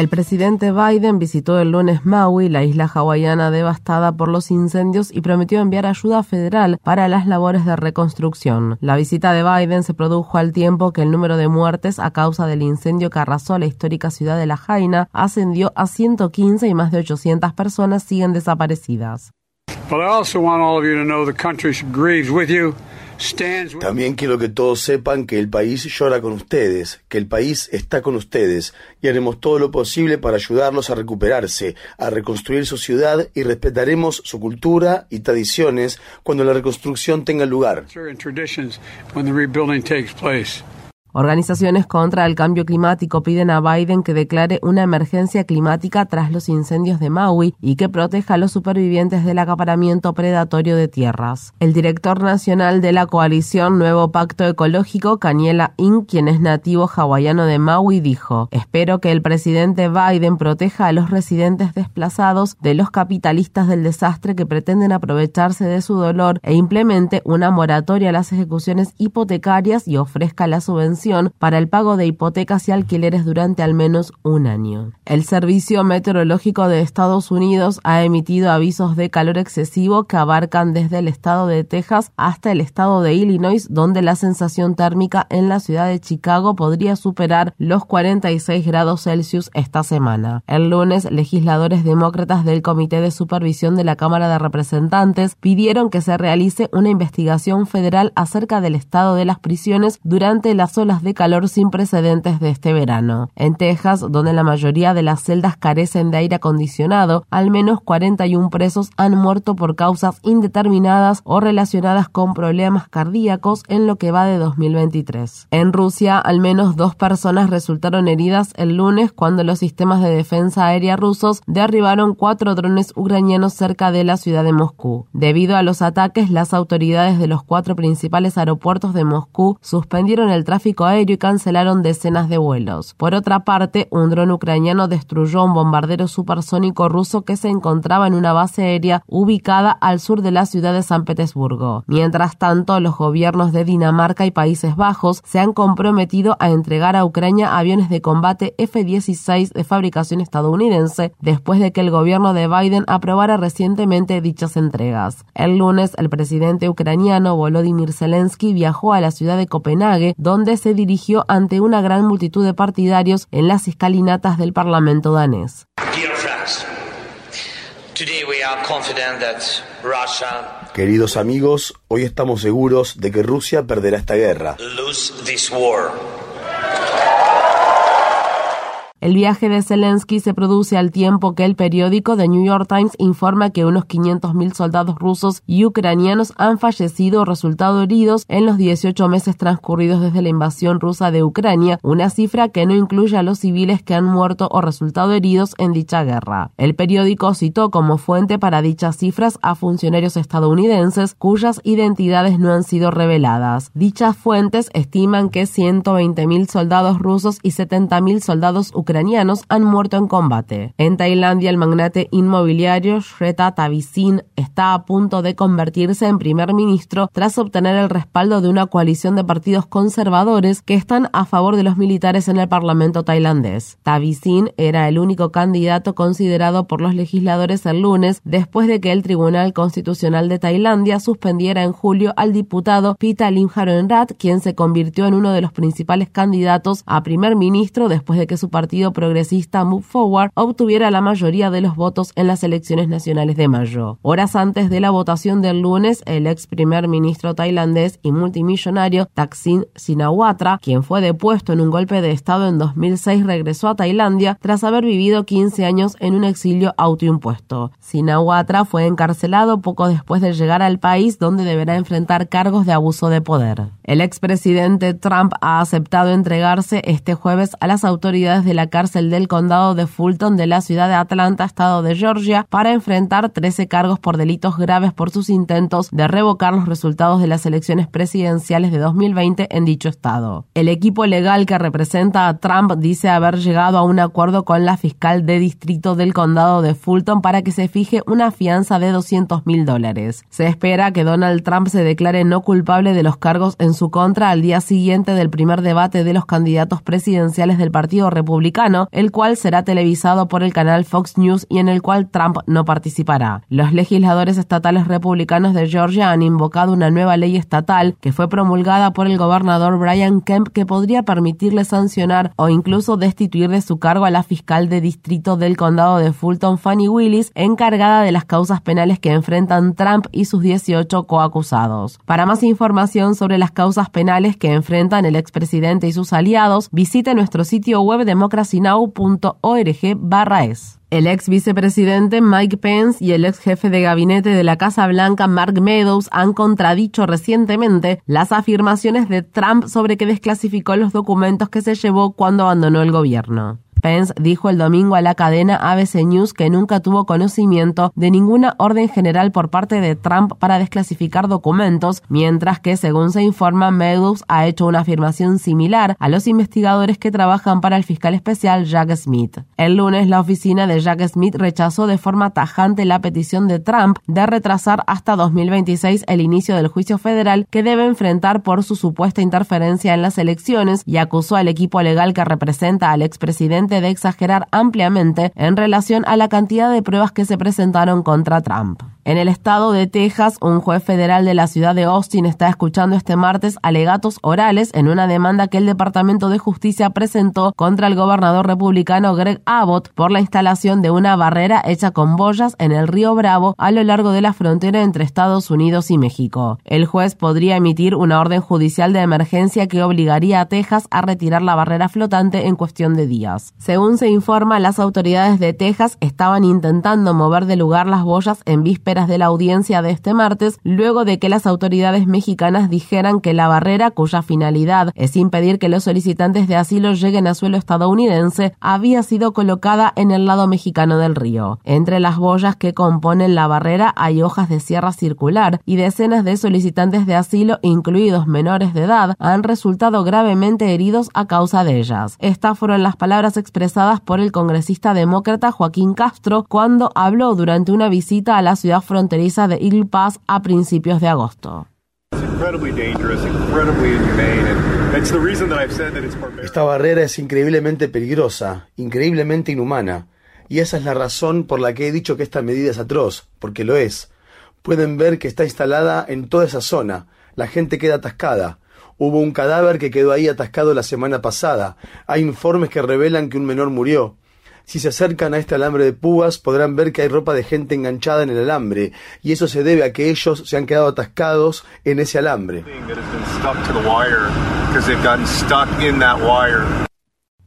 El presidente Biden visitó el lunes Maui, la isla hawaiana devastada por los incendios, y prometió enviar ayuda federal para las labores de reconstrucción. La visita de Biden se produjo al tiempo que el número de muertes a causa del incendio que arrasó la histórica ciudad de La Jaina ascendió a 115 y más de 800 personas siguen desaparecidas. También quiero que todos sepan que el país llora con ustedes, que el país está con ustedes y haremos todo lo posible para ayudarlos a recuperarse, a reconstruir su ciudad y respetaremos su cultura y tradiciones cuando la reconstrucción tenga lugar. Organizaciones contra el cambio climático piden a Biden que declare una emergencia climática tras los incendios de Maui y que proteja a los supervivientes del acaparamiento predatorio de tierras. El director nacional de la coalición Nuevo Pacto Ecológico, Kaniela In, quien es nativo hawaiano de Maui, dijo, espero que el presidente Biden proteja a los residentes desplazados de los capitalistas del desastre que pretenden aprovecharse de su dolor e implemente una moratoria a las ejecuciones hipotecarias y ofrezca la subvención para el pago de hipotecas y alquileres durante al menos un año. El Servicio Meteorológico de Estados Unidos ha emitido avisos de calor excesivo que abarcan desde el estado de Texas hasta el estado de Illinois, donde la sensación térmica en la ciudad de Chicago podría superar los 46 grados Celsius esta semana. El lunes, legisladores demócratas del Comité de Supervisión de la Cámara de Representantes pidieron que se realice una investigación federal acerca del estado de las prisiones durante las de calor sin precedentes de este verano. En Texas, donde la mayoría de las celdas carecen de aire acondicionado, al menos 41 presos han muerto por causas indeterminadas o relacionadas con problemas cardíacos en lo que va de 2023. En Rusia, al menos dos personas resultaron heridas el lunes cuando los sistemas de defensa aérea rusos derribaron cuatro drones ucranianos cerca de la ciudad de Moscú. Debido a los ataques, las autoridades de los cuatro principales aeropuertos de Moscú suspendieron el tráfico aéreo y cancelaron decenas de vuelos. Por otra parte, un dron ucraniano destruyó un bombardero supersónico ruso que se encontraba en una base aérea ubicada al sur de la ciudad de San Petersburgo. Mientras tanto, los gobiernos de Dinamarca y Países Bajos se han comprometido a entregar a Ucrania aviones de combate F-16 de fabricación estadounidense después de que el gobierno de Biden aprobara recientemente dichas entregas. El lunes, el presidente ucraniano Volodymyr Zelensky viajó a la ciudad de Copenhague, donde se dirigió ante una gran multitud de partidarios en las escalinatas del Parlamento danés. Queridos amigos, hoy estamos seguros de que Rusia perderá esta guerra. El viaje de Zelensky se produce al tiempo que el periódico The New York Times informa que unos 500.000 soldados rusos y ucranianos han fallecido o resultado heridos en los 18 meses transcurridos desde la invasión rusa de Ucrania, una cifra que no incluye a los civiles que han muerto o resultado heridos en dicha guerra. El periódico citó como fuente para dichas cifras a funcionarios estadounidenses cuyas identidades no han sido reveladas. Dichas fuentes estiman que 120.000 soldados rusos y 70.000 soldados ucranianos ucranianos han muerto en combate. En Tailandia, el magnate inmobiliario Shreta Tavisin está a punto de convertirse en primer ministro tras obtener el respaldo de una coalición de partidos conservadores que están a favor de los militares en el parlamento tailandés. Tavisin era el único candidato considerado por los legisladores el lunes después de que el Tribunal Constitucional de Tailandia suspendiera en julio al diputado Pita Limharoenrat, quien se convirtió en uno de los principales candidatos a primer ministro después de que su partido progresista Move Forward obtuviera la mayoría de los votos en las elecciones nacionales de mayo. Horas antes de la votación del lunes, el ex primer ministro tailandés y multimillonario Thaksin Shinawatra, quien fue depuesto en un golpe de Estado en 2006, regresó a Tailandia tras haber vivido 15 años en un exilio autoimpuesto. Shinawatra fue encarcelado poco después de llegar al país donde deberá enfrentar cargos de abuso de poder. El expresidente Trump ha aceptado entregarse este jueves a las autoridades de la cárcel del condado de Fulton de la ciudad de Atlanta, estado de Georgia, para enfrentar 13 cargos por delitos graves por sus intentos de revocar los resultados de las elecciones presidenciales de 2020 en dicho estado. El equipo legal que representa a Trump dice haber llegado a un acuerdo con la fiscal de distrito del condado de Fulton para que se fije una fianza de 200 mil dólares. Se espera que Donald Trump se declare no culpable de los cargos en su contra al día siguiente del primer debate de los candidatos presidenciales del Partido Republicano, el cual será televisado por el canal Fox News y en el cual Trump no participará. Los legisladores estatales republicanos de Georgia han invocado una nueva ley estatal que fue promulgada por el gobernador Brian Kemp que podría permitirle sancionar o incluso destituir de su cargo a la fiscal de distrito del condado de Fulton, Fanny Willis, encargada de las causas penales que enfrentan Trump y sus 18 coacusados. Para más información sobre las causas penales que enfrentan el expresidente y sus aliados, visite nuestro sitio web democracynow.org/es. El ex vicepresidente Mike Pence y el ex jefe de gabinete de la Casa Blanca Mark Meadows han contradicho recientemente las afirmaciones de Trump sobre que desclasificó los documentos que se llevó cuando abandonó el gobierno. Pence dijo el domingo a la cadena ABC News que nunca tuvo conocimiento de ninguna orden general por parte de Trump para desclasificar documentos, mientras que, según se informa, Meadows ha hecho una afirmación similar a los investigadores que trabajan para el fiscal especial Jack Smith. El lunes, la oficina de Jack Smith rechazó de forma tajante la petición de Trump de retrasar hasta 2026 el inicio del juicio federal que debe enfrentar por su supuesta interferencia en las elecciones y acusó al equipo legal que representa al expresidente de exagerar ampliamente en relación a la cantidad de pruebas que se presentaron contra Trump. En el estado de Texas, un juez federal de la ciudad de Austin está escuchando este martes alegatos orales en una demanda que el Departamento de Justicia presentó contra el gobernador republicano Greg Abbott por la instalación de una barrera hecha con boyas en el río Bravo a lo largo de la frontera entre Estados Unidos y México. El juez podría emitir una orden judicial de emergencia que obligaría a Texas a retirar la barrera flotante en cuestión de días. Según se informa, las autoridades de Texas estaban intentando mover de lugar las boyas en vísperas de la audiencia de este martes, luego de que las autoridades mexicanas dijeran que la barrera, cuya finalidad es impedir que los solicitantes de asilo lleguen a suelo estadounidense, había sido colocada en el lado mexicano del río. Entre las boyas que componen la barrera hay hojas de sierra circular y decenas de solicitantes de asilo, incluidos menores de edad, han resultado gravemente heridos a causa de ellas. Estas fueron las palabras expresadas por el congresista demócrata Joaquín Castro cuando habló durante una visita a la ciudad fronteriza de Eagle Pass a principios de agosto. Esta barrera es increíblemente peligrosa, increíblemente inhumana, y esa es la razón por la que he dicho que esta medida es atroz, porque lo es. Pueden ver que está instalada en toda esa zona, la gente queda atascada. Hubo un cadáver que quedó ahí atascado la semana pasada. Hay informes que revelan que un menor murió. Si se acercan a este alambre de púas podrán ver que hay ropa de gente enganchada en el alambre, y eso se debe a que ellos se han quedado atascados en ese alambre.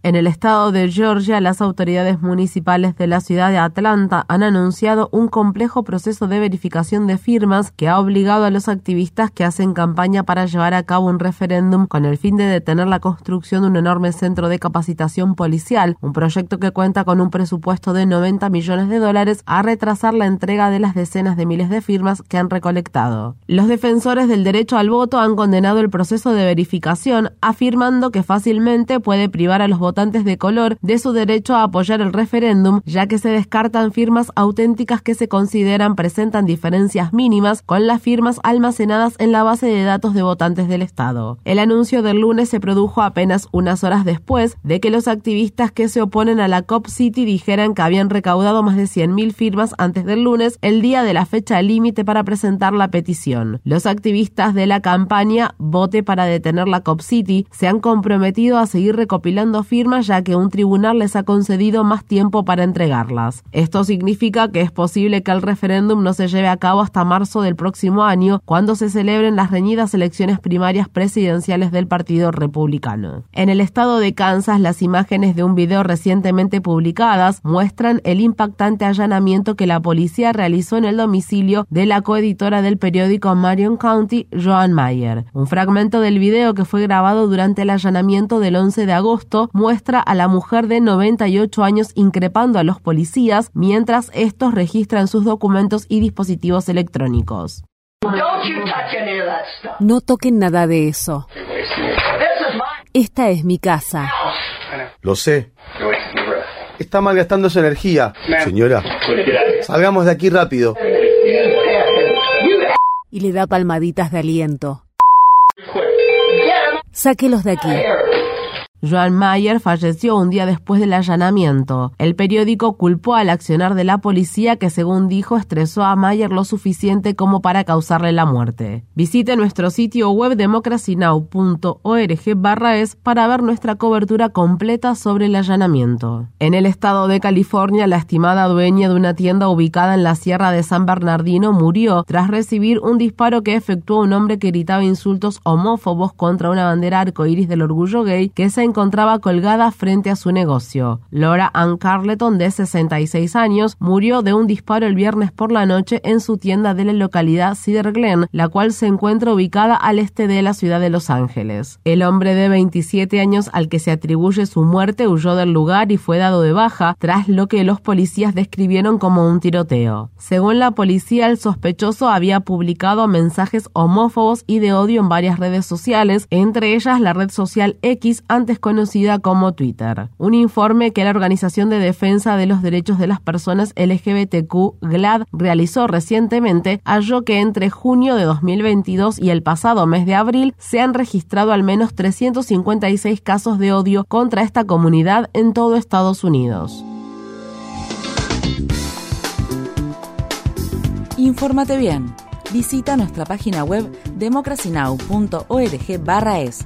En el estado de Georgia, las autoridades municipales de la ciudad de Atlanta han anunciado un complejo proceso de verificación de firmas que ha obligado a los activistas que hacen campaña para llevar a cabo un referéndum con el fin de detener la construcción de un enorme centro de capacitación policial, un proyecto que cuenta con un presupuesto de 90 millones de dólares a retrasar la entrega de las decenas de miles de firmas que han recolectado. Los defensores del derecho al voto han condenado el proceso de verificación, afirmando que fácilmente puede privar a los de color de su derecho a apoyar el referéndum, ya que se descartan firmas auténticas que se consideran presentan diferencias mínimas con las firmas almacenadas en la base de datos de votantes del Estado. El anuncio del lunes se produjo apenas unas horas después de que los activistas que se oponen a la COP City dijeran que habían recaudado más de 100.000 firmas antes del lunes, el día de la fecha límite para presentar la petición. Los activistas de la campaña Vote para detener la COP City se han comprometido a seguir recopilando firmas firmas ya que un tribunal les ha concedido más tiempo para entregarlas. Esto significa que es posible que el referéndum no se lleve a cabo hasta marzo del próximo año, cuando se celebren las reñidas elecciones primarias presidenciales del Partido Republicano. En el estado de Kansas, las imágenes de un video recientemente publicadas muestran el impactante allanamiento que la policía realizó en el domicilio de la coeditora del periódico Marion County, Joan Mayer. Un fragmento del video que fue grabado durante el allanamiento del 11 de agosto muestra a la mujer de 98 años increpando a los policías mientras estos registran sus documentos y dispositivos electrónicos. No toquen nada de eso. Esta es mi casa. Lo sé. Está malgastando su energía. Señora, salgamos de aquí rápido. Y le da palmaditas de aliento. Sáquelos de aquí. Joan Mayer falleció un día después del allanamiento. El periódico culpó al accionar de la policía que, según dijo, estresó a Mayer lo suficiente como para causarle la muerte. Visite nuestro sitio web democracynow.org es para ver nuestra cobertura completa sobre el allanamiento. En el estado de California, la estimada dueña de una tienda ubicada en la Sierra de San Bernardino murió tras recibir un disparo que efectuó un hombre que gritaba insultos homófobos contra una bandera arcoíris del orgullo gay que se encontraba colgada frente a su negocio. Laura Ann Carleton, de 66 años, murió de un disparo el viernes por la noche en su tienda de la localidad Cedar Glen, la cual se encuentra ubicada al este de la ciudad de Los Ángeles. El hombre de 27 años al que se atribuye su muerte huyó del lugar y fue dado de baja tras lo que los policías describieron como un tiroteo. Según la policía, el sospechoso había publicado mensajes homófobos y de odio en varias redes sociales, entre ellas la red social X antes conocida como Twitter. Un informe que la Organización de Defensa de los Derechos de las Personas LGBTQ, GLAD, realizó recientemente halló que entre junio de 2022 y el pasado mes de abril se han registrado al menos 356 casos de odio contra esta comunidad en todo Estados Unidos. Infórmate bien. Visita nuestra página web democracynow.org/es